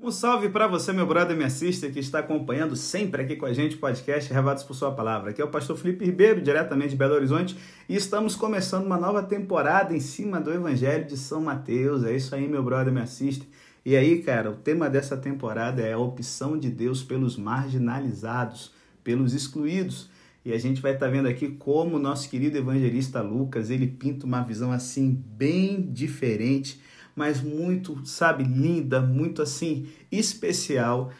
Um salve para você, meu brother, minha sister, que está acompanhando sempre aqui com a gente o podcast Revados por Sua Palavra. Aqui é o pastor Felipe Ribeiro, diretamente de Belo Horizonte, e estamos começando uma nova temporada em cima do Evangelho de São Mateus. É isso aí, meu brother, minha sister. E aí, cara, o tema dessa temporada é a opção de Deus pelos marginalizados, pelos excluídos. E a gente vai estar tá vendo aqui como o nosso querido evangelista Lucas, ele pinta uma visão assim bem diferente mas muito, sabe, linda, muito assim, especial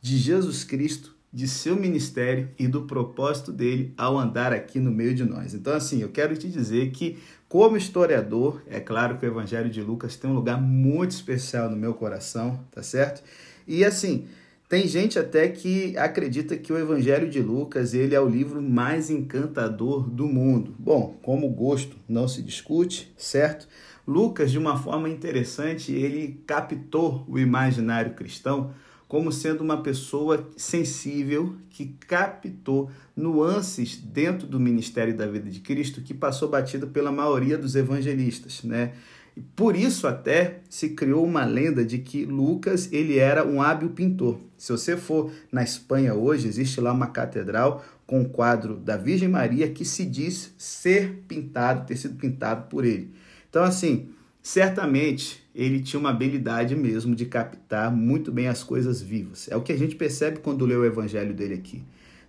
de Jesus Cristo, de seu ministério e do propósito dele ao andar aqui no meio de nós. Então, assim, eu quero te dizer que, como historiador, é claro que o Evangelho de Lucas tem um lugar muito especial no meu coração, tá certo? E assim, tem gente até que acredita que o Evangelho de Lucas ele é o livro mais encantador do mundo. Bom, como gosto não se discute, certo? Lucas, de uma forma interessante, ele captou o imaginário cristão como sendo uma pessoa sensível que captou nuances dentro do ministério da vida de Cristo que passou batido pela maioria dos evangelistas, né? E por isso até se criou uma lenda de que Lucas ele era um hábil pintor. Se você for na Espanha hoje, existe lá uma catedral com um quadro da Virgem Maria que se diz ser pintado, ter sido pintado por ele. Então, assim, certamente ele tinha uma habilidade mesmo de captar muito bem as coisas vivas. É o que a gente percebe quando lê o evangelho dele aqui.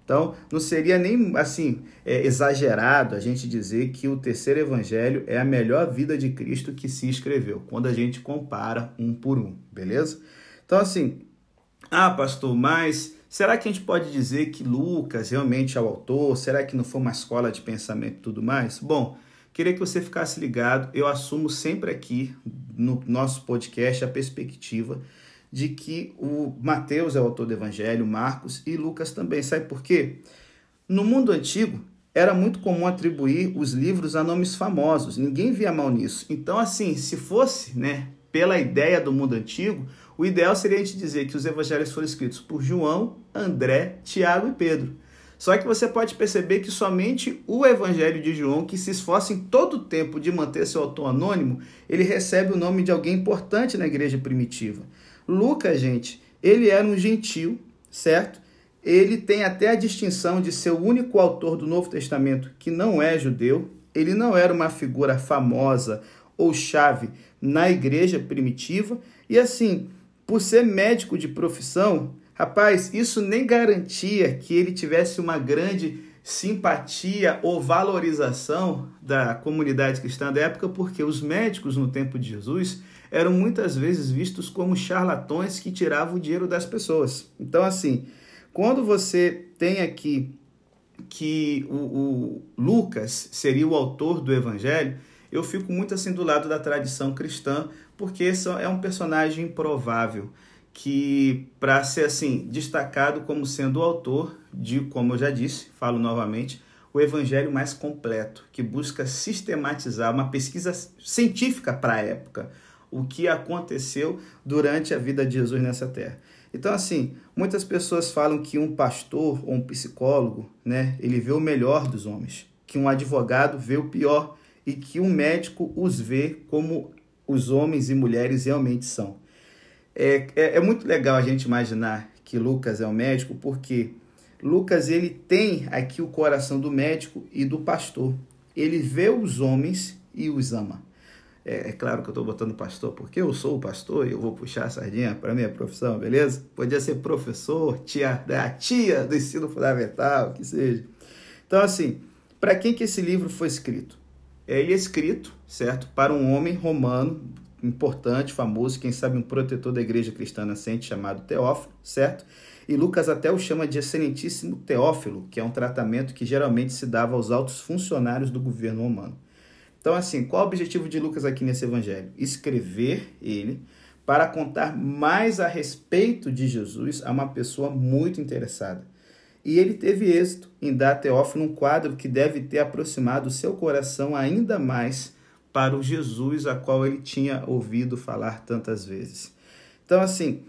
Então, não seria nem assim é, exagerado a gente dizer que o terceiro evangelho é a melhor vida de Cristo que se escreveu, quando a gente compara um por um, beleza? Então, assim, ah, pastor, mas será que a gente pode dizer que Lucas realmente é o autor? Será que não foi uma escola de pensamento e tudo mais? Bom, Queria que você ficasse ligado. Eu assumo sempre aqui no nosso podcast a perspectiva de que o Mateus é o autor do Evangelho, Marcos e Lucas também. Sabe por quê? No mundo antigo, era muito comum atribuir os livros a nomes famosos. Ninguém via mal nisso. Então, assim, se fosse, né, pela ideia do mundo antigo, o ideal seria a gente dizer que os evangelhos foram escritos por João, André, Tiago e Pedro. Só que você pode perceber que somente o Evangelho de João, que se esforça em todo o tempo de manter seu autor anônimo, ele recebe o nome de alguém importante na igreja primitiva. Lucas, gente, ele era um gentil, certo? Ele tem até a distinção de ser o único autor do Novo Testamento que não é judeu. Ele não era uma figura famosa ou chave na igreja primitiva. E assim, por ser médico de profissão, Rapaz, isso nem garantia que ele tivesse uma grande simpatia ou valorização da comunidade cristã da época, porque os médicos no tempo de Jesus eram muitas vezes vistos como charlatões que tiravam o dinheiro das pessoas. Então, assim, quando você tem aqui que o, o Lucas seria o autor do evangelho, eu fico muito assim do lado da tradição cristã, porque é um personagem improvável que para ser assim destacado como sendo o autor de, como eu já disse, falo novamente, o evangelho mais completo, que busca sistematizar uma pesquisa científica para a época, o que aconteceu durante a vida de Jesus nessa terra. Então, assim, muitas pessoas falam que um pastor ou um psicólogo, né, ele vê o melhor dos homens, que um advogado vê o pior e que um médico os vê como os homens e mulheres realmente são. É, é, é, muito legal a gente imaginar que Lucas é um médico, porque Lucas ele tem aqui o coração do médico e do pastor. Ele vê os homens e os ama. É, é claro que eu estou botando pastor, porque eu sou o pastor e eu vou puxar a sardinha para minha profissão, beleza? Podia ser professor, tia, a tia do ensino fundamental, que seja. Então, assim, para quem que esse livro foi escrito? Ele é escrito, certo, para um homem romano importante, famoso, quem sabe um protetor da igreja cristã nascente chamado Teófilo, certo? E Lucas até o chama de excelentíssimo Teófilo, que é um tratamento que geralmente se dava aos altos funcionários do governo romano. Então, assim, qual o objetivo de Lucas aqui nesse evangelho? Escrever ele para contar mais a respeito de Jesus a uma pessoa muito interessada. E ele teve êxito em dar a Teófilo um quadro que deve ter aproximado o seu coração ainda mais para o Jesus a qual ele tinha ouvido falar tantas vezes. Então, assim,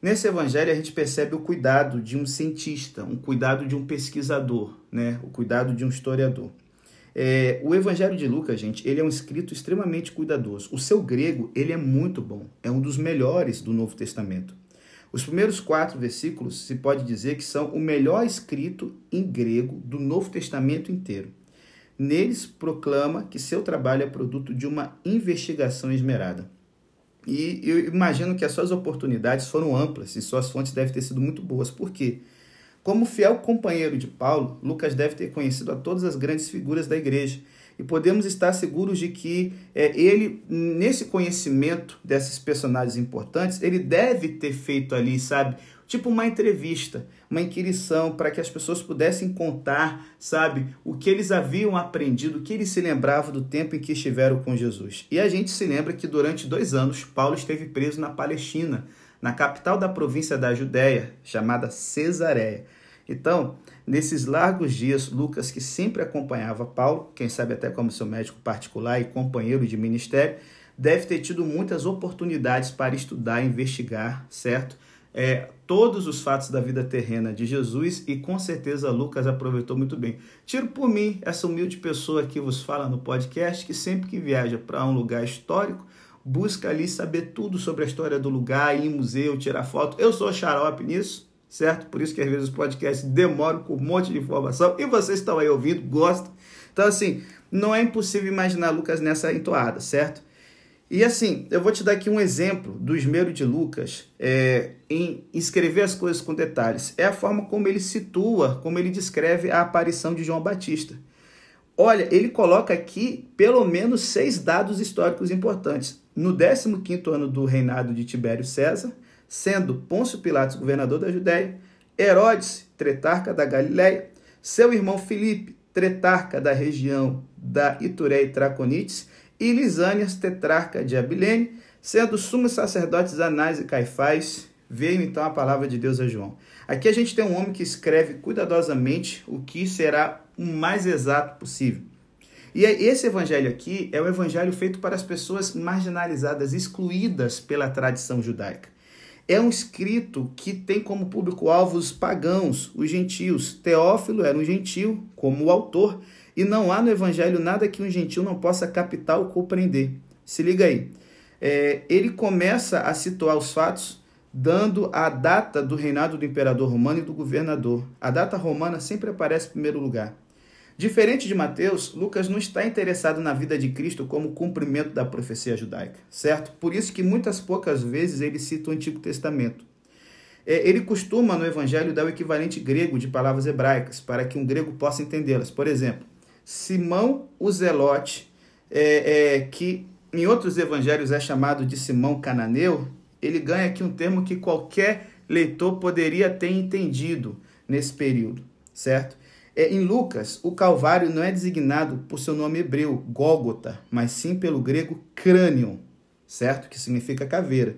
nesse evangelho a gente percebe o cuidado de um cientista, um cuidado de um pesquisador, né? o cuidado de um historiador. É, o Evangelho de Lucas, gente, ele é um escrito extremamente cuidadoso. O seu grego, ele é muito bom, é um dos melhores do Novo Testamento. Os primeiros quatro versículos se pode dizer que são o melhor escrito em grego do Novo Testamento inteiro. Neles proclama que seu trabalho é produto de uma investigação esmerada. E eu imagino que as suas oportunidades foram amplas e suas fontes devem ter sido muito boas. Por quê? Como fiel companheiro de Paulo, Lucas deve ter conhecido a todas as grandes figuras da igreja e podemos estar seguros de que é, ele, nesse conhecimento desses personagens importantes, ele deve ter feito ali, sabe, tipo uma entrevista, uma inquirição para que as pessoas pudessem contar, sabe, o que eles haviam aprendido, o que eles se lembravam do tempo em que estiveram com Jesus. E a gente se lembra que durante dois anos Paulo esteve preso na Palestina, na capital da província da Judéia, chamada Cesareia. Então, nesses largos dias, Lucas, que sempre acompanhava Paulo, quem sabe até como seu médico particular e companheiro de ministério, deve ter tido muitas oportunidades para estudar investigar, certo? É, todos os fatos da vida terrena de Jesus e com certeza Lucas aproveitou muito bem. Tiro por mim essa humilde pessoa que vos fala no podcast que sempre que viaja para um lugar histórico busca ali saber tudo sobre a história do lugar, ir em museu, tirar foto. Eu sou xarope nisso, certo? Por isso que às vezes os podcasts demoram com um monte de informação e vocês estão aí ouvindo, gostam. Então, assim, não é impossível imaginar Lucas nessa entoada, certo? E assim, eu vou te dar aqui um exemplo do esmero de Lucas é, em escrever as coisas com detalhes. É a forma como ele situa, como ele descreve a aparição de João Batista. Olha, ele coloca aqui pelo menos seis dados históricos importantes. No 15 ano do reinado de Tibério César, sendo Pôncio Pilatos governador da Judéia, Herodes, tretarca da Galiléia, seu irmão Filipe, tretarca da região da Itureia e Traconites, e Lisânias, tetrarca de Abilene, sendo sumos sacerdotes Anás e Caifás, veio então a palavra de Deus a João. Aqui a gente tem um homem que escreve cuidadosamente o que será o mais exato possível. E esse evangelho aqui é o evangelho feito para as pessoas marginalizadas, excluídas pela tradição judaica. É um escrito que tem como público-alvo os pagãos, os gentios. Teófilo era um gentio, como o autor, e não há no evangelho nada que um gentio não possa captar ou compreender. Se liga aí. É, ele começa a situar os fatos dando a data do reinado do imperador romano e do governador. A data romana sempre aparece em primeiro lugar. Diferente de Mateus, Lucas não está interessado na vida de Cristo como cumprimento da profecia judaica, certo? Por isso que muitas poucas vezes ele cita o Antigo Testamento. É, ele costuma no Evangelho dar o equivalente grego de palavras hebraicas para que um grego possa entendê-las. Por exemplo, Simão o Zelote, é, é, que em outros evangelhos é chamado de Simão Cananeu, ele ganha aqui um termo que qualquer leitor poderia ter entendido nesse período, certo? É, em Lucas, o Calvário não é designado por seu nome hebreu, Gólgota, mas sim pelo grego crânio, certo? Que significa caveira.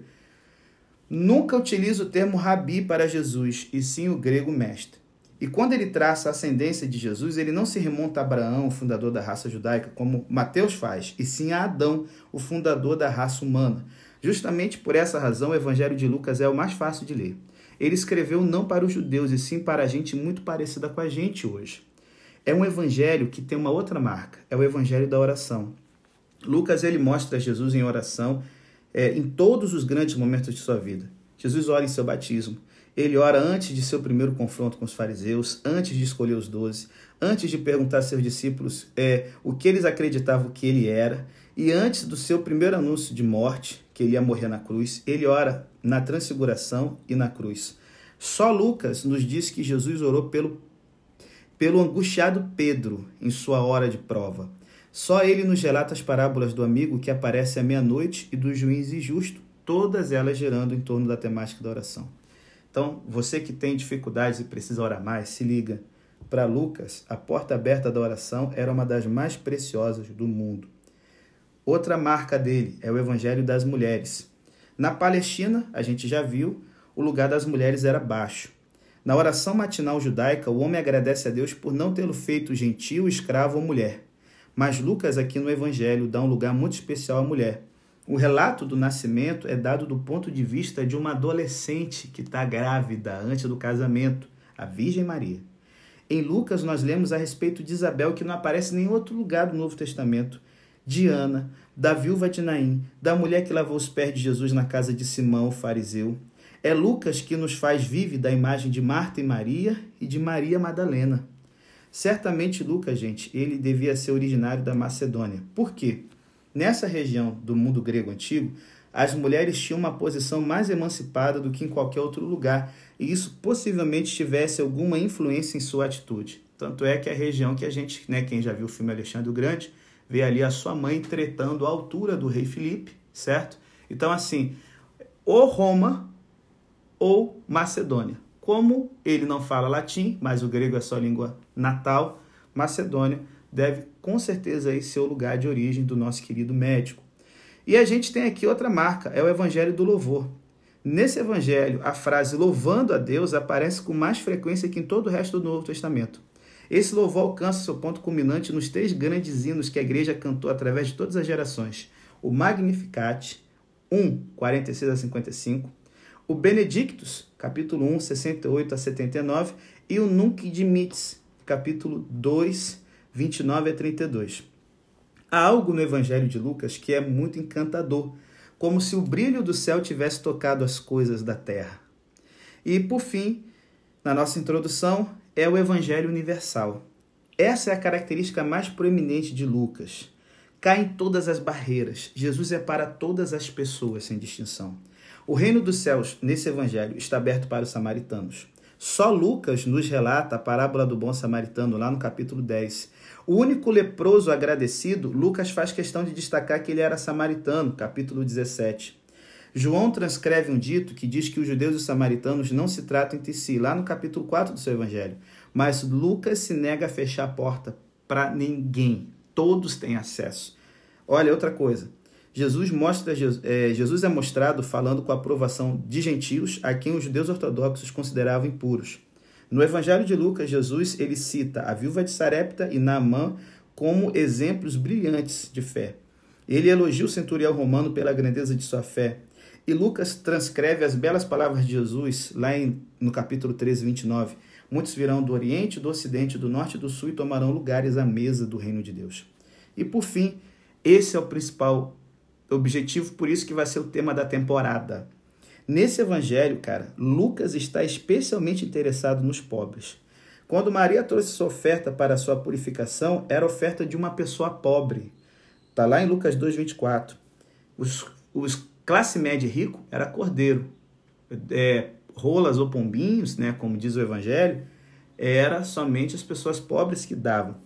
Nunca utiliza o termo rabi para Jesus, e sim o grego mestre. E quando ele traça a ascendência de Jesus, ele não se remonta a Abraão, fundador da raça judaica, como Mateus faz, e sim a Adão, o fundador da raça humana. Justamente por essa razão, o Evangelho de Lucas é o mais fácil de ler. Ele escreveu não para os judeus, e sim para a gente muito parecida com a gente hoje. É um evangelho que tem uma outra marca, é o evangelho da oração. Lucas ele mostra Jesus em oração é, em todos os grandes momentos de sua vida. Jesus ora em seu batismo, ele ora antes de seu primeiro confronto com os fariseus, antes de escolher os doze, antes de perguntar a seus discípulos é, o que eles acreditavam que ele era, e antes do seu primeiro anúncio de morte, que ele ia morrer na cruz, ele ora na transfiguração e na cruz. Só Lucas nos diz que Jesus orou pelo, pelo angustiado Pedro em sua hora de prova. Só ele nos relata as parábolas do amigo que aparece à meia-noite e do juiz injusto, todas elas gerando em torno da temática da oração. Então, você que tem dificuldades e precisa orar mais, se liga. Para Lucas, a porta aberta da oração era uma das mais preciosas do mundo. Outra marca dele é o Evangelho das Mulheres. Na Palestina, a gente já viu, o lugar das mulheres era baixo. Na oração matinal judaica, o homem agradece a Deus por não tê-lo feito gentil, escravo ou mulher. Mas Lucas, aqui no Evangelho, dá um lugar muito especial à mulher. O relato do nascimento é dado do ponto de vista de uma adolescente que está grávida antes do casamento, a Virgem Maria. Em Lucas, nós lemos a respeito de Isabel, que não aparece em nenhum outro lugar do Novo Testamento de Ana, da viúva de Naim, da mulher que lavou os pés de Jesus na casa de Simão, o fariseu. É Lucas que nos faz vívida a imagem de Marta e Maria e de Maria Madalena. Certamente Lucas, gente, ele devia ser originário da Macedônia. Por quê? Nessa região do mundo grego antigo, as mulheres tinham uma posição mais emancipada do que em qualquer outro lugar, e isso possivelmente tivesse alguma influência em sua atitude. Tanto é que a região que a gente, né, quem já viu o filme Alexandre o Grande, vê ali a sua mãe tretando à altura do rei Filipe, certo? Então, assim, ou Roma ou Macedônia. Como ele não fala latim, mas o grego é sua língua natal, Macedônia deve com certeza aí ser o lugar de origem do nosso querido médico. E a gente tem aqui outra marca, é o Evangelho do Louvor. Nesse evangelho, a frase louvando a Deus aparece com mais frequência que em todo o resto do Novo Testamento. Esse louvor alcança seu ponto culminante nos três grandes hinos que a igreja cantou através de todas as gerações: o Magnificat, 1, 46 a 55, o Benedictus, capítulo 1, 68 a 79, e o Nunc Dimittis, capítulo 2, 29 a 32. Há algo no Evangelho de Lucas que é muito encantador, como se o brilho do céu tivesse tocado as coisas da terra. E, por fim, na nossa introdução, é o Evangelho universal. Essa é a característica mais proeminente de Lucas. Caem todas as barreiras. Jesus é para todas as pessoas, sem distinção. O reino dos céus, nesse evangelho, está aberto para os samaritanos. Só Lucas nos relata a parábola do bom samaritano, lá no capítulo 10. O único leproso agradecido, Lucas faz questão de destacar que ele era samaritano, capítulo 17. João transcreve um dito que diz que os judeus e os samaritanos não se tratam entre si, lá no capítulo 4 do seu evangelho. Mas Lucas se nega a fechar a porta para ninguém. Todos têm acesso. Olha, outra coisa. Jesus, mostra, é, Jesus é mostrado falando com a aprovação de gentios a quem os judeus ortodoxos consideravam impuros. No Evangelho de Lucas, Jesus ele cita a viúva de Sarepta e Naamã como exemplos brilhantes de fé. Ele elogia o centurião romano pela grandeza de sua fé. E Lucas transcreve as belas palavras de Jesus lá em, no capítulo 13, 29. Muitos virão do Oriente, do Ocidente, do Norte e do Sul e tomarão lugares à mesa do reino de Deus. E por fim, esse é o principal objetivo, por isso que vai ser o tema da temporada. Nesse evangelho, cara, Lucas está especialmente interessado nos pobres. Quando Maria trouxe sua oferta para sua purificação, era oferta de uma pessoa pobre. Está lá em Lucas 2,24. Os, os classe média rico era cordeiro. É, rolas ou pombinhos, né, como diz o evangelho, era somente as pessoas pobres que davam.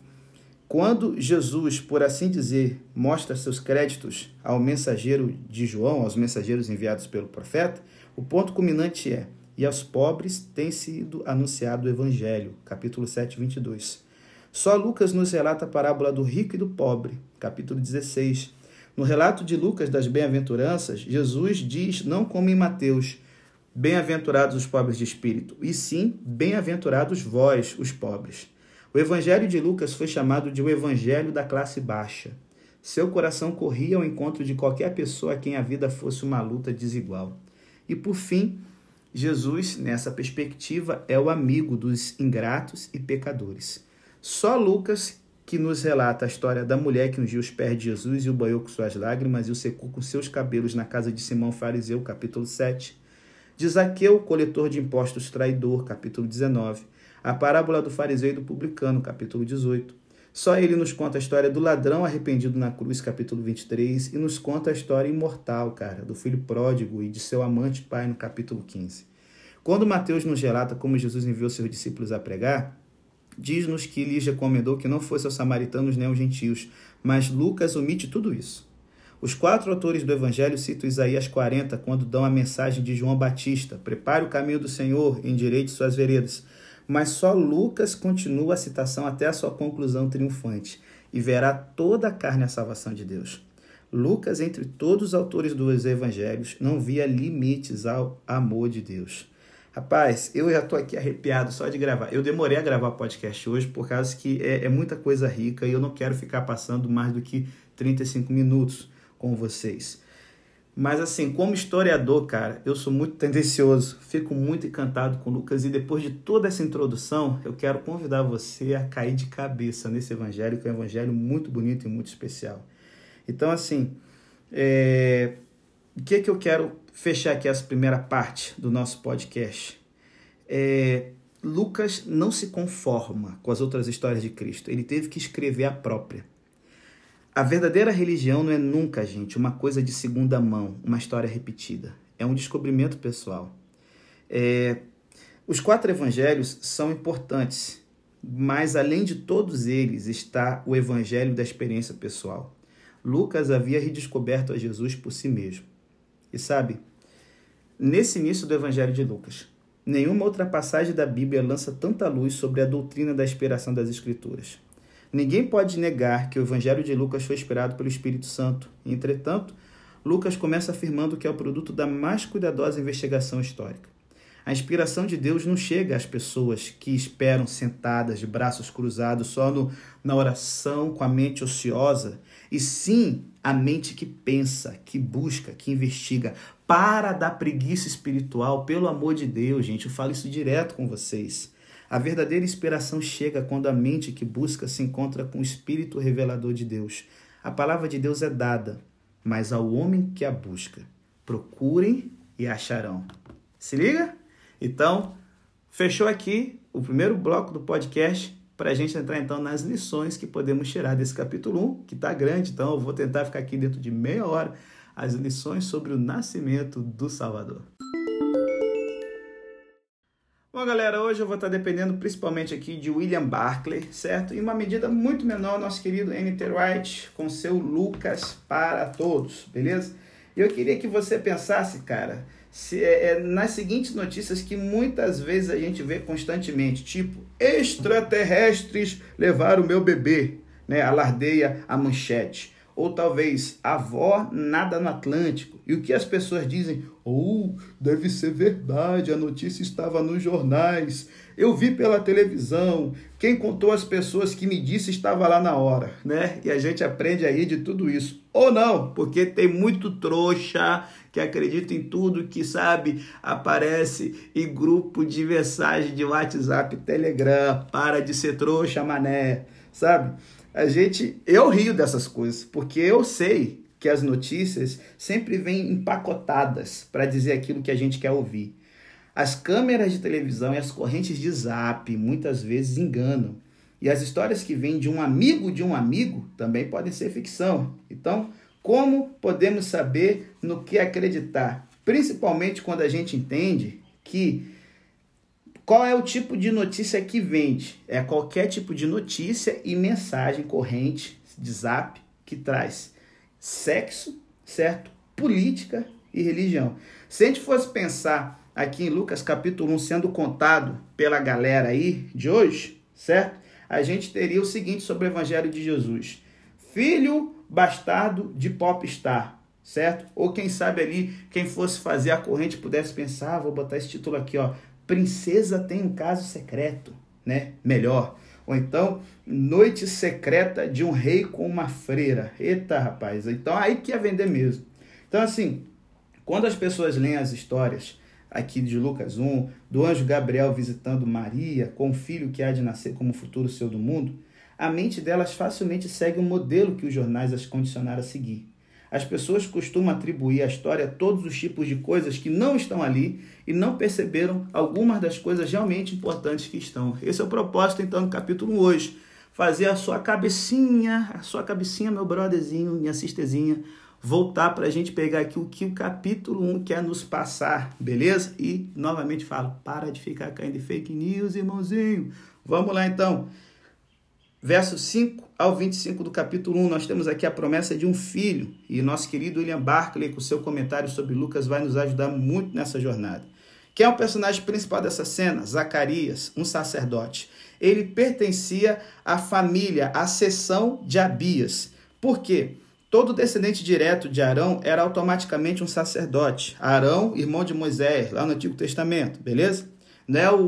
Quando Jesus, por assim dizer, mostra seus créditos ao mensageiro de João, aos mensageiros enviados pelo profeta, o ponto culminante é: e aos pobres tem sido anunciado o evangelho, capítulo 7, 22. Só Lucas nos relata a parábola do rico e do pobre, capítulo 16. No relato de Lucas das bem-aventuranças, Jesus diz, não como em Mateus, bem-aventurados os pobres de espírito, e sim, bem-aventurados vós, os pobres. O Evangelho de Lucas foi chamado de o Evangelho da classe baixa. Seu coração corria ao encontro de qualquer pessoa a quem a vida fosse uma luta desigual. E por fim, Jesus, nessa perspectiva, é o amigo dos ingratos e pecadores. Só Lucas, que nos relata a história da mulher que ungiu os pés de Jesus e o banhou com suas lágrimas e o secou com seus cabelos na casa de Simão Fariseu, capítulo 7. De Zaqueu, coletor de impostos traidor, capítulo 19 a parábola do fariseu e do publicano, capítulo 18. Só ele nos conta a história do ladrão arrependido na cruz, capítulo 23, e nos conta a história imortal, cara, do filho pródigo e de seu amante pai, no capítulo 15. Quando Mateus nos relata como Jesus enviou seus discípulos a pregar, diz-nos que lhes recomendou que não fossem os samaritanos nem os gentios, mas Lucas omite tudo isso. Os quatro autores do Evangelho citam Isaías 40 quando dão a mensagem de João Batista: Prepare o caminho do Senhor, endireite suas veredas mas só Lucas continua a citação até a sua conclusão triunfante e verá toda a carne a salvação de Deus. Lucas, entre todos os autores dos evangelhos, não via limites ao amor de Deus. Rapaz, eu já estou aqui arrepiado só de gravar. Eu demorei a gravar o podcast hoje por causa que é, é muita coisa rica e eu não quero ficar passando mais do que 35 minutos com vocês. Mas assim, como historiador, cara, eu sou muito tendencioso, fico muito encantado com Lucas e depois de toda essa introdução, eu quero convidar você a cair de cabeça nesse evangelho, que é um evangelho muito bonito e muito especial. Então, assim, é... o que, é que eu quero fechar aqui essa primeira parte do nosso podcast. É, Lucas não se conforma com as outras histórias de Cristo, ele teve que escrever a própria. A verdadeira religião não é nunca, gente, uma coisa de segunda mão, uma história repetida. É um descobrimento pessoal. É, os quatro evangelhos são importantes, mas além de todos eles está o evangelho da experiência pessoal. Lucas havia redescoberto a Jesus por si mesmo. E sabe, nesse início do evangelho de Lucas, nenhuma outra passagem da Bíblia lança tanta luz sobre a doutrina da inspiração das Escrituras. Ninguém pode negar que o evangelho de Lucas foi inspirado pelo Espírito Santo. Entretanto, Lucas começa afirmando que é o produto da mais cuidadosa investigação histórica. A inspiração de Deus não chega às pessoas que esperam sentadas de braços cruzados só no, na oração com a mente ociosa, e sim a mente que pensa, que busca, que investiga. Para da preguiça espiritual, pelo amor de Deus, gente, eu falo isso direto com vocês. A verdadeira inspiração chega quando a mente que busca se encontra com o espírito revelador de Deus. A palavra de Deus é dada, mas ao homem que a busca. Procurem e acharão. Se liga? Então, fechou aqui o primeiro bloco do podcast para a gente entrar então nas lições que podemos tirar desse capítulo 1, que está grande, então eu vou tentar ficar aqui dentro de meia hora, as lições sobre o nascimento do Salvador. Bom, galera, hoje eu vou estar dependendo principalmente aqui de William Barclay, certo? E uma medida muito menor, nosso querido N.T. Wright com seu Lucas para Todos, beleza? Eu queria que você pensasse, cara, se, é, é, nas seguintes notícias que muitas vezes a gente vê constantemente, tipo, extraterrestres levaram o meu bebê, né? Alardeia a manchete. Ou talvez, avó nada no Atlântico. E o que as pessoas dizem? Ou oh, deve ser verdade, a notícia estava nos jornais. Eu vi pela televisão. Quem contou as pessoas que me disse estava lá na hora, né? E a gente aprende aí de tudo isso. Ou não, porque tem muito trouxa que acredita em tudo que sabe, aparece em grupo de mensagem de WhatsApp, Telegram, para de ser trouxa, mané, sabe? A gente, eu rio dessas coisas, porque eu sei que as notícias sempre vêm empacotadas para dizer aquilo que a gente quer ouvir. As câmeras de televisão e as correntes de zap muitas vezes enganam. E as histórias que vêm de um amigo de um amigo também podem ser ficção. Então, como podemos saber no que acreditar? Principalmente quando a gente entende que qual é o tipo de notícia que vende? É qualquer tipo de notícia e mensagem corrente de zap que traz sexo, certo? Política e religião. Se a gente fosse pensar aqui em Lucas capítulo 1 sendo contado pela galera aí de hoje, certo? A gente teria o seguinte sobre o evangelho de Jesus: Filho bastardo de popstar, certo? Ou quem sabe ali, quem fosse fazer a corrente pudesse pensar, ah, vou botar esse título aqui, ó, Princesa tem um caso secreto, né? Melhor. Ou então, Noite secreta de um rei com uma freira. Eita, rapaz, então aí que ia vender mesmo. Então, assim, quando as pessoas leem as histórias aqui de Lucas 1, do anjo Gabriel visitando Maria com o filho que há de nascer como futuro seu do mundo, a mente delas facilmente segue o modelo que os jornais as condicionaram a seguir. As pessoas costumam atribuir à história todos os tipos de coisas que não estão ali e não perceberam algumas das coisas realmente importantes que estão. Esse é o propósito, então, do capítulo hoje. Fazer a sua cabecinha, a sua cabecinha, meu brotherzinho, minha sisterzinha, voltar para a gente pegar aqui o que o capítulo 1 quer nos passar, beleza? E, novamente, falo, para de ficar caindo em fake news, irmãozinho. Vamos lá, então versos 5 ao 25 do capítulo 1, nós temos aqui a promessa de um filho. E nosso querido William Barclay, com seu comentário sobre Lucas, vai nos ajudar muito nessa jornada. Quem é o personagem principal dessa cena? Zacarias, um sacerdote. Ele pertencia à família, à seção de Abias. Por quê? Todo descendente direto de Arão era automaticamente um sacerdote. Arão, irmão de Moisés, lá no Antigo Testamento, beleza? Não é o,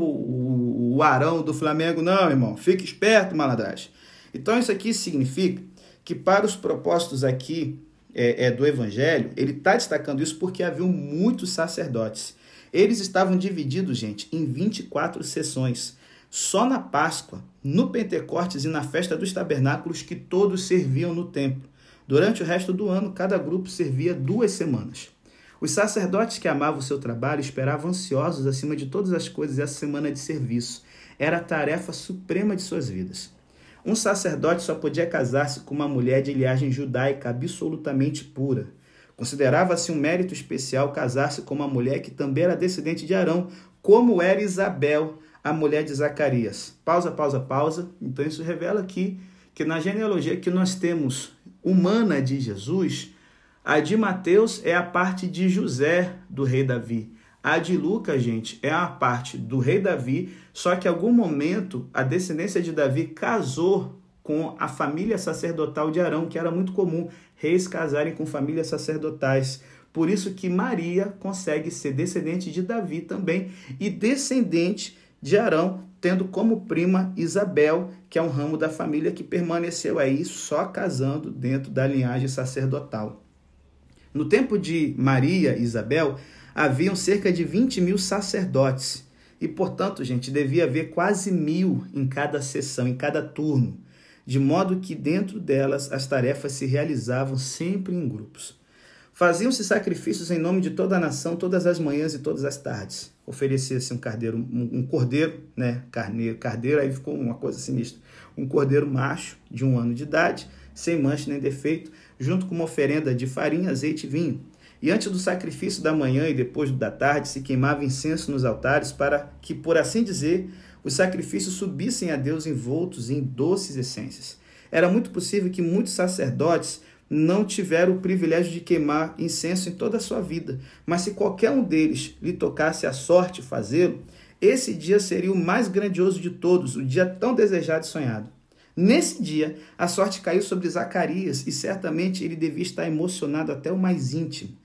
o, o Arão do Flamengo, não, irmão. Fique esperto, malandragem. Então, isso aqui significa que, para os propósitos aqui é, é do Evangelho, ele está destacando isso porque havia muitos sacerdotes. Eles estavam divididos, gente, em 24 sessões. Só na Páscoa, no Pentecostes e na festa dos tabernáculos que todos serviam no templo. Durante o resto do ano, cada grupo servia duas semanas. Os sacerdotes que amavam o seu trabalho esperavam ansiosos acima de todas as coisas essa semana de serviço. Era a tarefa suprema de suas vidas. Um sacerdote só podia casar-se com uma mulher de linhagem judaica absolutamente pura. Considerava-se um mérito especial casar-se com uma mulher que também era descendente de Arão, como era Isabel, a mulher de Zacarias. Pausa, pausa, pausa. Então isso revela aqui que na genealogia que nós temos humana de Jesus, a de Mateus é a parte de José do rei Davi. A de Lucas, gente, é a parte do rei Davi, só que em algum momento a descendência de Davi casou com a família sacerdotal de Arão, que era muito comum reis casarem com famílias sacerdotais. Por isso que Maria consegue ser descendente de Davi também e descendente de Arão, tendo como prima Isabel, que é um ramo da família que permaneceu aí só casando dentro da linhagem sacerdotal. No tempo de Maria e Isabel, haviam cerca de 20 mil sacerdotes. E, portanto, gente, devia haver quase mil em cada sessão, em cada turno, de modo que dentro delas as tarefas se realizavam sempre em grupos. Faziam-se sacrifícios em nome de toda a nação todas as manhãs e todas as tardes. Oferecia-se um cardeiro, um, um cordeiro, né? Carneiro, cardeiro, aí ficou uma coisa sinistra. Um cordeiro macho de um ano de idade, sem mancha nem defeito, junto com uma oferenda de farinha, azeite e vinho. E antes do sacrifício da manhã e depois da tarde se queimava incenso nos altares para que, por assim dizer, os sacrifícios subissem a Deus envoltos em doces essências. Era muito possível que muitos sacerdotes não tiveram o privilégio de queimar incenso em toda a sua vida, mas se qualquer um deles lhe tocasse a sorte fazê-lo, esse dia seria o mais grandioso de todos, o dia tão desejado e sonhado. Nesse dia, a sorte caiu sobre Zacarias e certamente ele devia estar emocionado até o mais íntimo.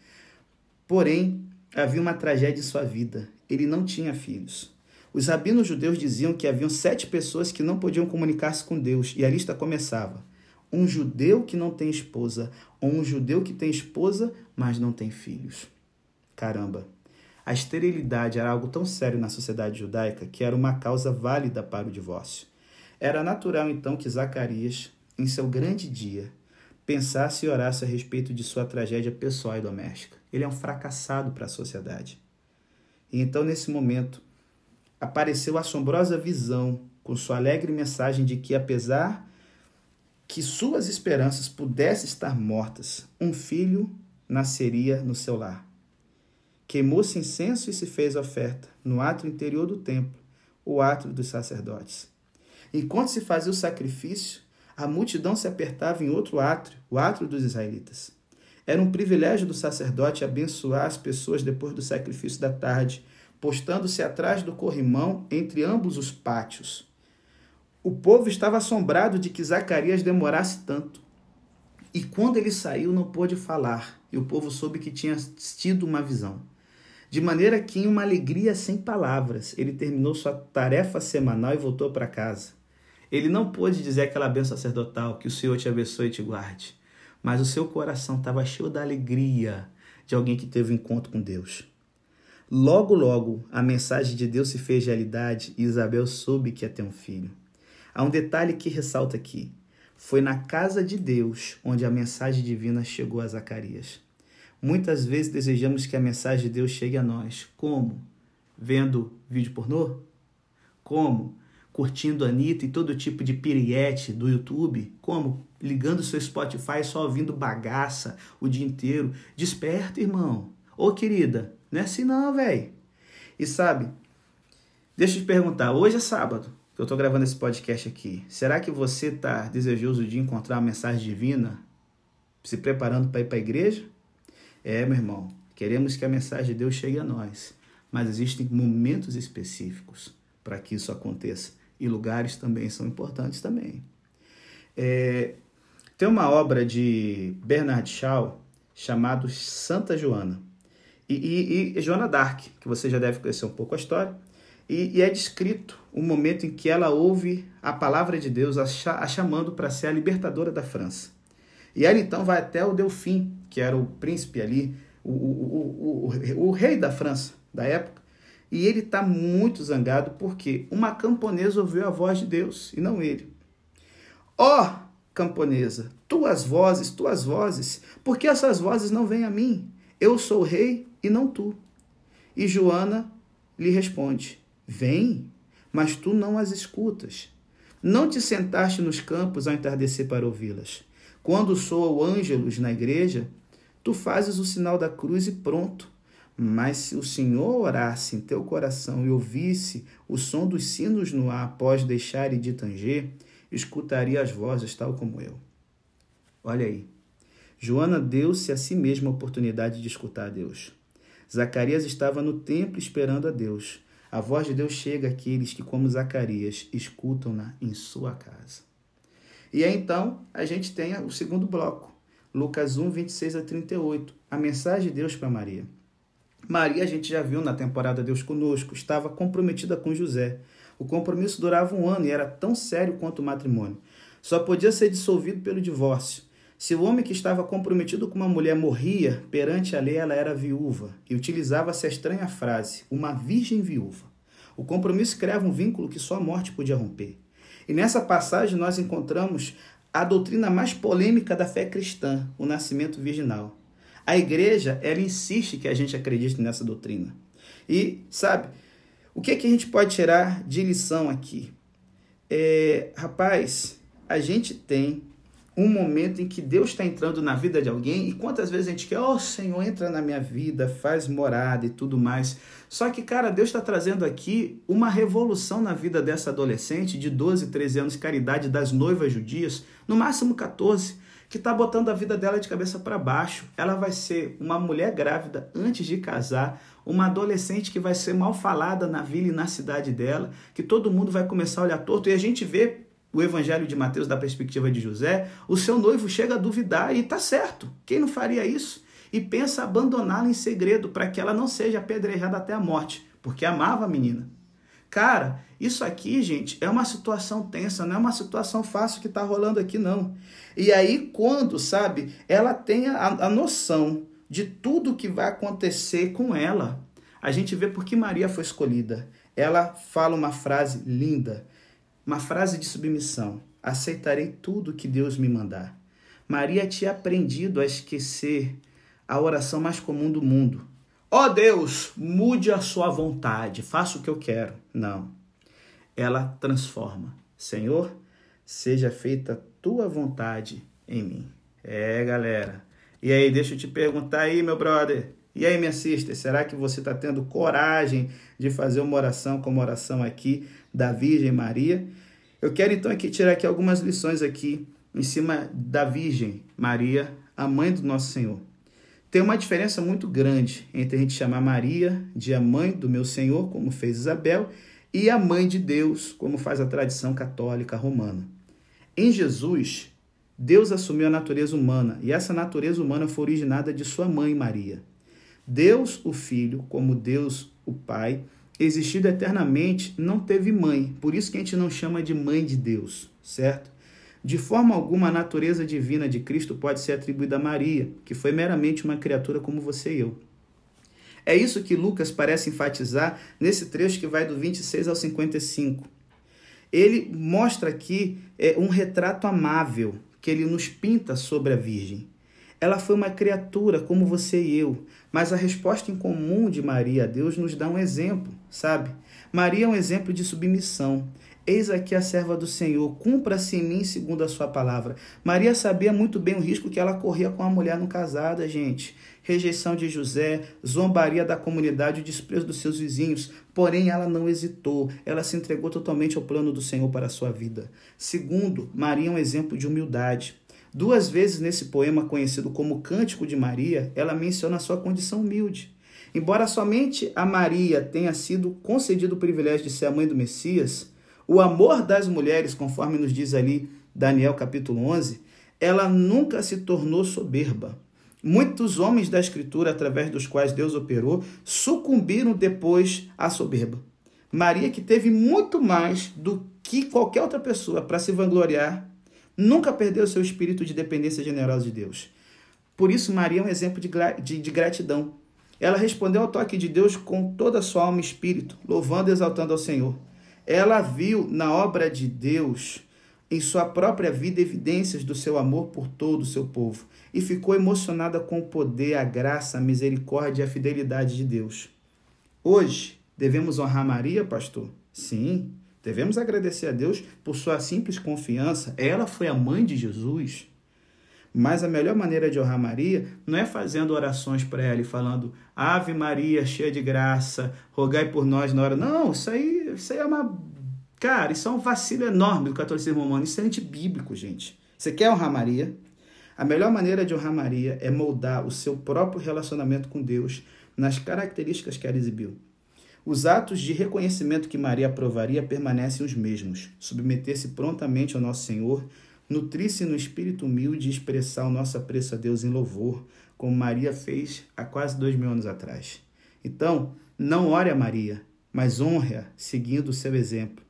Porém, havia uma tragédia em sua vida. Ele não tinha filhos. Os rabinos judeus diziam que haviam sete pessoas que não podiam comunicar-se com Deus, e a lista começava: um judeu que não tem esposa, ou um judeu que tem esposa, mas não tem filhos. Caramba! A esterilidade era algo tão sério na sociedade judaica que era uma causa válida para o divórcio. Era natural então que Zacarias, em seu grande dia, pensasse e orasse a respeito de sua tragédia pessoal e doméstica. Ele é um fracassado para a sociedade. E então, nesse momento, apareceu a assombrosa visão com sua alegre mensagem de que, apesar que suas esperanças pudessem estar mortas, um filho nasceria no seu lar. Queimou-se incenso e se fez oferta no átrio interior do templo, o átrio dos sacerdotes. Enquanto se fazia o sacrifício, a multidão se apertava em outro átrio, o átrio dos israelitas. Era um privilégio do sacerdote abençoar as pessoas depois do sacrifício da tarde, postando-se atrás do corrimão entre ambos os pátios. O povo estava assombrado de que Zacarias demorasse tanto. E quando ele saiu, não pôde falar, e o povo soube que tinha tido uma visão. De maneira que, em uma alegria sem palavras, ele terminou sua tarefa semanal e voltou para casa. Ele não pôde dizer aquela benção sacerdotal, que o Senhor te abençoe e te guarde. Mas o seu coração estava cheio da alegria de alguém que teve um encontro com Deus. Logo, logo, a mensagem de Deus se fez realidade e Isabel soube que ia ter um filho. Há um detalhe que ressalta aqui. Foi na casa de Deus onde a mensagem divina chegou a Zacarias. Muitas vezes desejamos que a mensagem de Deus chegue a nós. Como? Vendo vídeo pornô? Como? Curtindo Anitta e todo tipo de piriete do YouTube? Como? Ligando seu Spotify só ouvindo bagaça o dia inteiro. Desperta, irmão. Ô, querida, não é assim não, velho. E sabe, deixa eu te perguntar, hoje é sábado que eu estou gravando esse podcast aqui. Será que você está desejoso de encontrar a mensagem divina? Se preparando para ir para a igreja? É, meu irmão, queremos que a mensagem de Deus chegue a nós, mas existem momentos específicos para que isso aconteça e lugares também são importantes também. É, tem uma obra de Bernard Shaw chamado Santa Joana e, e, e Joana Dark, que você já deve conhecer um pouco a história, e, e é descrito o momento em que ela ouve a palavra de Deus a, a chamando para ser a libertadora da França. E ela então vai até o Delfim, que era o príncipe ali, o, o, o, o rei da França da época, e ele está muito zangado porque uma camponesa ouviu a voz de Deus e não ele. Ó oh, camponesa, tuas vozes, tuas vozes, porque essas vozes não vêm a mim? Eu sou rei, e não tu. E Joana lhe responde: Vem, mas tu não as escutas. Não te sentaste nos campos ao entardecer para ouvi-las. Quando soa o ângelos na igreja, tu fazes o sinal da cruz e pronto. Mas se o Senhor orasse em teu coração e ouvisse o som dos sinos no ar após deixar de tanger, escutaria as vozes tal como eu. Olha aí. Joana deu-se a si mesma a oportunidade de escutar a Deus. Zacarias estava no templo esperando a Deus. A voz de Deus chega àqueles que, como Zacarias, escutam-na em sua casa. E aí, então, a gente tem o segundo bloco, Lucas 1, 26 a 38, a mensagem de Deus para Maria. Maria, a gente já viu na temporada Deus Conosco, estava comprometida com José. O compromisso durava um ano e era tão sério quanto o matrimônio. Só podia ser dissolvido pelo divórcio. Se o homem que estava comprometido com uma mulher morria, perante a lei ela era viúva, e utilizava-se a estranha frase, uma virgem viúva. O compromisso criava um vínculo que só a morte podia romper. E nessa passagem nós encontramos a doutrina mais polêmica da fé cristã, o nascimento virginal. A igreja, ela insiste que a gente acredite nessa doutrina. E, sabe, o que, é que a gente pode tirar de lição aqui? É, rapaz, a gente tem um momento em que Deus está entrando na vida de alguém e quantas vezes a gente quer, oh Senhor, entra na minha vida, faz morada e tudo mais. Só que, cara, Deus está trazendo aqui uma revolução na vida dessa adolescente de 12, 13 anos, caridade das noivas judias, no máximo 14, que está botando a vida dela de cabeça para baixo. Ela vai ser uma mulher grávida antes de casar, uma adolescente que vai ser mal falada na vila e na cidade dela, que todo mundo vai começar a olhar torto. E a gente vê o Evangelho de Mateus da perspectiva de José, o seu noivo chega a duvidar e está certo. Quem não faria isso? E pensa abandoná-la em segredo para que ela não seja apedrejada até a morte, porque amava a menina. Cara, isso aqui, gente, é uma situação tensa, não é uma situação fácil que está rolando aqui, não. E aí, quando, sabe, ela tem a, a noção de tudo que vai acontecer com ela, a gente vê por que Maria foi escolhida. Ela fala uma frase linda. Uma frase de submissão: aceitarei tudo que Deus me mandar. Maria tinha aprendido a esquecer a oração mais comum do mundo. Ó oh Deus, mude a sua vontade, faça o que eu quero. Não. Ela transforma. Senhor, seja feita tua vontade em mim. É, galera. E aí, deixa eu te perguntar aí, meu brother. E aí, minha sister, será que você está tendo coragem de fazer uma oração como a oração aqui da Virgem Maria. Eu quero então aqui tirar aqui algumas lições aqui em cima da Virgem Maria, a mãe do nosso Senhor. Tem uma diferença muito grande entre a gente chamar Maria de a mãe do meu Senhor, como fez Isabel, e a mãe de Deus, como faz a tradição católica romana. Em Jesus, Deus assumiu a natureza humana e essa natureza humana foi originada de sua mãe Maria. Deus, o Filho, como Deus, o Pai, existido eternamente, não teve mãe. Por isso que a gente não chama de mãe de Deus, certo? De forma alguma, a natureza divina de Cristo pode ser atribuída a Maria, que foi meramente uma criatura como você e eu. É isso que Lucas parece enfatizar nesse trecho que vai do 26 ao 55. Ele mostra aqui é, um retrato amável que ele nos pinta sobre a Virgem. Ela foi uma criatura como você e eu, mas a resposta em comum de Maria a Deus nos dá um exemplo, sabe? Maria é um exemplo de submissão. Eis aqui a serva do Senhor, cumpra-se em mim segundo a sua palavra. Maria sabia muito bem o risco que ela corria com a mulher não casada, gente. Rejeição de José, zombaria da comunidade, o desprezo dos seus vizinhos. Porém, ela não hesitou, ela se entregou totalmente ao plano do Senhor para a sua vida. Segundo, Maria é um exemplo de humildade. Duas vezes nesse poema conhecido como Cântico de Maria, ela menciona a sua condição humilde. Embora somente a Maria tenha sido concedido o privilégio de ser a mãe do Messias, o amor das mulheres, conforme nos diz ali Daniel capítulo 11, ela nunca se tornou soberba. Muitos homens da Escritura, através dos quais Deus operou, sucumbiram depois à soberba. Maria, que teve muito mais do que qualquer outra pessoa para se vangloriar, nunca perdeu seu espírito de dependência generosa de Deus. Por isso, Maria é um exemplo de, de, de gratidão. Ela respondeu ao toque de Deus com toda a sua alma e espírito, louvando e exaltando ao Senhor. Ela viu na obra de Deus em sua própria vida evidências do seu amor por todo o seu povo e ficou emocionada com o poder, a graça, a misericórdia e a fidelidade de Deus. Hoje, devemos honrar Maria, pastor? Sim, devemos agradecer a Deus por sua simples confiança. Ela foi a mãe de Jesus. Mas a melhor maneira de honrar Maria não é fazendo orações para ela e falando Ave Maria, cheia de graça, rogai por nós na hora. Não, isso aí, isso aí é uma Cara, isso é um vacilo enorme do catolicismo romano. Isso é antibíblico, gente. Você quer honrar Maria? A melhor maneira de honrar Maria é moldar o seu próprio relacionamento com Deus nas características que ela exibiu. Os atos de reconhecimento que Maria aprovaria permanecem os mesmos: submeter-se prontamente ao nosso Senhor, nutrir-se no espírito humilde e expressar o nosso apreço a Deus em louvor, como Maria fez há quase dois mil anos atrás. Então, não ore a Maria, mas honre-a seguindo o seu exemplo.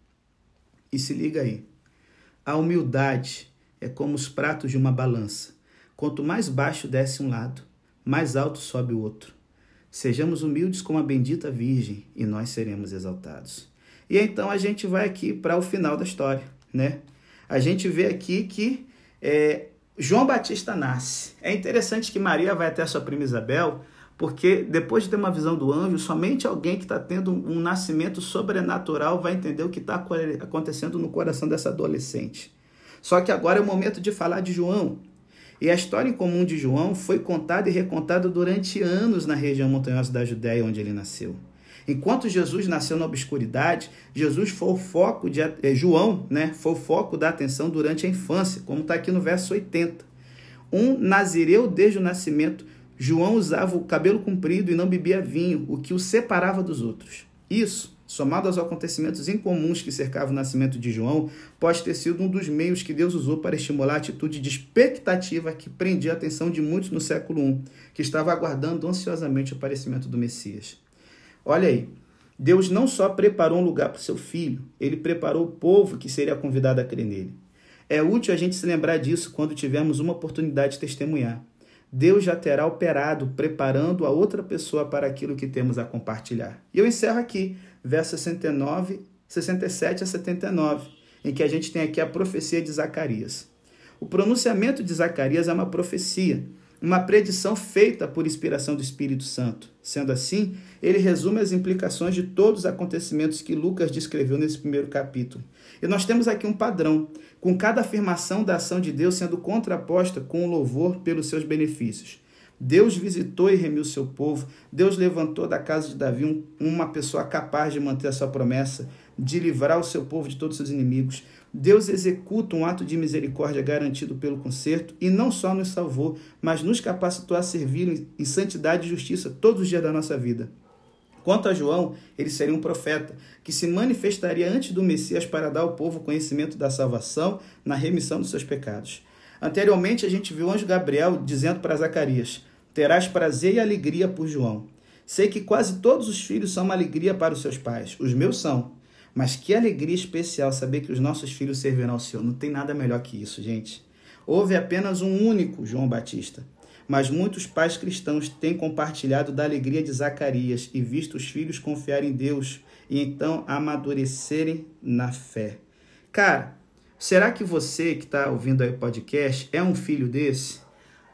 E se liga aí. A humildade é como os pratos de uma balança. Quanto mais baixo desce um lado, mais alto sobe o outro. Sejamos humildes como a bendita Virgem e nós seremos exaltados. E então a gente vai aqui para o final da história, né? A gente vê aqui que é, João Batista nasce. É interessante que Maria vai até sua prima Isabel porque depois de ter uma visão do anjo, somente alguém que está tendo um nascimento sobrenatural vai entender o que está acontecendo no coração dessa adolescente. Só que agora é o momento de falar de João. E a história em comum de João foi contada e recontada durante anos na região montanhosa da Judéia, onde ele nasceu. Enquanto Jesus nasceu na obscuridade, Jesus foi o foco de eh, João, né, foi o foco da atenção durante a infância, como está aqui no verso 80. Um nazireu desde o nascimento João usava o cabelo comprido e não bebia vinho, o que o separava dos outros. Isso, somado aos acontecimentos incomuns que cercavam o nascimento de João, pode ter sido um dos meios que Deus usou para estimular a atitude de expectativa que prendia a atenção de muitos no século I, que estava aguardando ansiosamente o aparecimento do Messias. Olha aí, Deus não só preparou um lugar para o seu filho, ele preparou o povo que seria convidado a crer nele. É útil a gente se lembrar disso quando tivermos uma oportunidade de testemunhar. Deus já terá operado, preparando a outra pessoa para aquilo que temos a compartilhar. E eu encerro aqui, versos 69, 67 a 79, em que a gente tem aqui a profecia de Zacarias. O pronunciamento de Zacarias é uma profecia, uma predição feita por inspiração do Espírito Santo. Sendo assim, ele resume as implicações de todos os acontecimentos que Lucas descreveu nesse primeiro capítulo. E nós temos aqui um padrão, com cada afirmação da ação de Deus sendo contraposta com o louvor pelos seus benefícios. Deus visitou e remiu seu povo. Deus levantou da casa de Davi uma pessoa capaz de manter a sua promessa, de livrar o seu povo de todos os seus inimigos. Deus executa um ato de misericórdia garantido pelo conserto e não só nos salvou, mas nos capacitou a servir em santidade e justiça todos os dias da nossa vida. Quanto a João, ele seria um profeta que se manifestaria antes do Messias para dar ao povo conhecimento da salvação na remissão dos seus pecados. Anteriormente, a gente viu o anjo Gabriel dizendo para Zacarias: Terás prazer e alegria por João. Sei que quase todos os filhos são uma alegria para os seus pais. Os meus são. Mas que alegria especial saber que os nossos filhos servirão ao Senhor. Não tem nada melhor que isso, gente. Houve apenas um único João Batista mas muitos pais cristãos têm compartilhado da alegria de Zacarias e visto os filhos confiarem em Deus e então amadurecerem na fé. Cara, será que você que está ouvindo aí o podcast é um filho desse?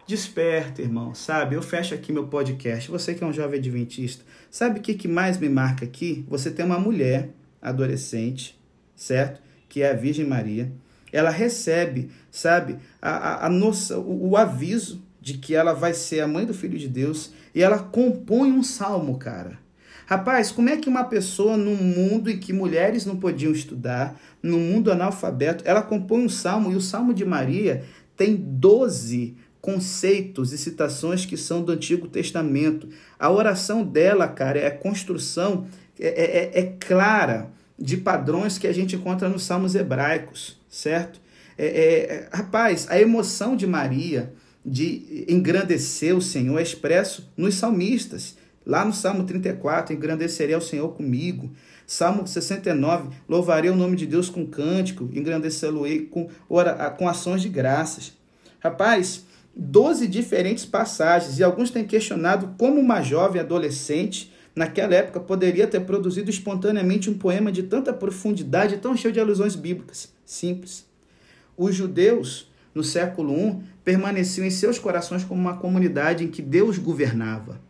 Desperta, irmão, sabe? Eu fecho aqui meu podcast. Você que é um jovem adventista, sabe o que, que mais me marca aqui? Você tem uma mulher adolescente, certo? Que é a Virgem Maria. Ela recebe, sabe, a, a, a o, o aviso de que ela vai ser a mãe do Filho de Deus e ela compõe um salmo, cara. Rapaz, como é que uma pessoa num mundo em que mulheres não podiam estudar, num mundo analfabeto, ela compõe um salmo e o salmo de Maria tem 12 conceitos e citações que são do Antigo Testamento. A oração dela, cara, é a construção é, é, é, é clara de padrões que a gente encontra nos salmos hebraicos, certo? É, é, rapaz, a emoção de Maria, de engrandecer o Senhor é expresso nos salmistas. Lá no Salmo 34, engrandecerei ao Senhor comigo. Salmo 69, louvarei o nome de Deus com cântico, engrandecê-lo-ei com, com ações de graças. Rapaz, 12 diferentes passagens, e alguns têm questionado como uma jovem adolescente, naquela época, poderia ter produzido espontaneamente um poema de tanta profundidade, tão cheio de alusões bíblicas. Simples. Os judeus, no século I, permaneciam em seus corações como uma comunidade em que Deus governava.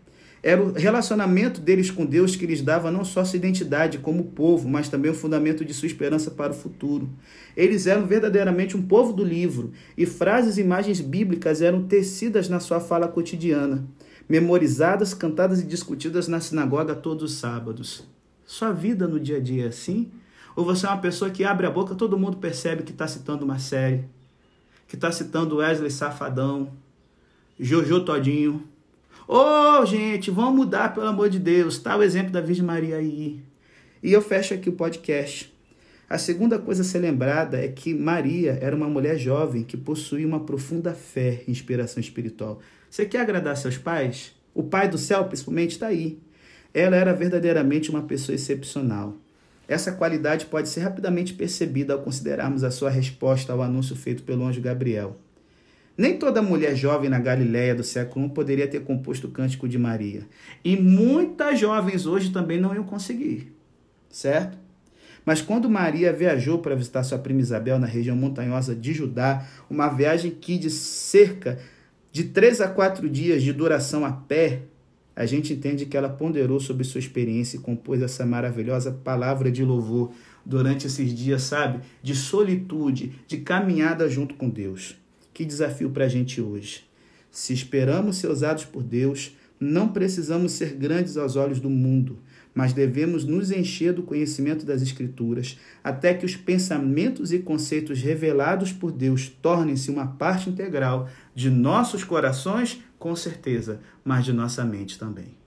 Era o relacionamento deles com Deus que lhes dava não só sua identidade como povo, mas também o fundamento de sua esperança para o futuro. Eles eram verdadeiramente um povo do livro, e frases e imagens bíblicas eram tecidas na sua fala cotidiana, memorizadas, cantadas e discutidas na sinagoga todos os sábados. Sua vida no dia a dia é assim? Ou você é uma pessoa que abre a boca, todo mundo percebe que está citando uma série, que está citando Wesley Safadão, Jojo Todinho, Ô, oh, gente, vamos mudar, pelo amor de Deus. Tá o exemplo da Virgem Maria aí. E eu fecho aqui o podcast. A segunda coisa a ser lembrada é que Maria era uma mulher jovem que possuía uma profunda fé e inspiração espiritual. Você quer agradar seus pais? O Pai do céu, principalmente, está aí. Ela era verdadeiramente uma pessoa excepcional. Essa qualidade pode ser rapidamente percebida ao considerarmos a sua resposta ao anúncio feito pelo anjo Gabriel. Nem toda mulher jovem na Galiléia do século I poderia ter composto o cântico de Maria. E muitas jovens hoje também não iam conseguir, certo? Mas quando Maria viajou para visitar sua prima Isabel na região montanhosa de Judá, uma viagem que de cerca de três a quatro dias de duração a pé, a gente entende que ela ponderou sobre sua experiência e compôs essa maravilhosa palavra de louvor durante esses dias, sabe? De solitude, de caminhada junto com Deus. Que desafio para a gente hoje. Se esperamos ser usados por Deus, não precisamos ser grandes aos olhos do mundo, mas devemos nos encher do conhecimento das Escrituras, até que os pensamentos e conceitos revelados por Deus tornem-se uma parte integral de nossos corações, com certeza, mas de nossa mente também.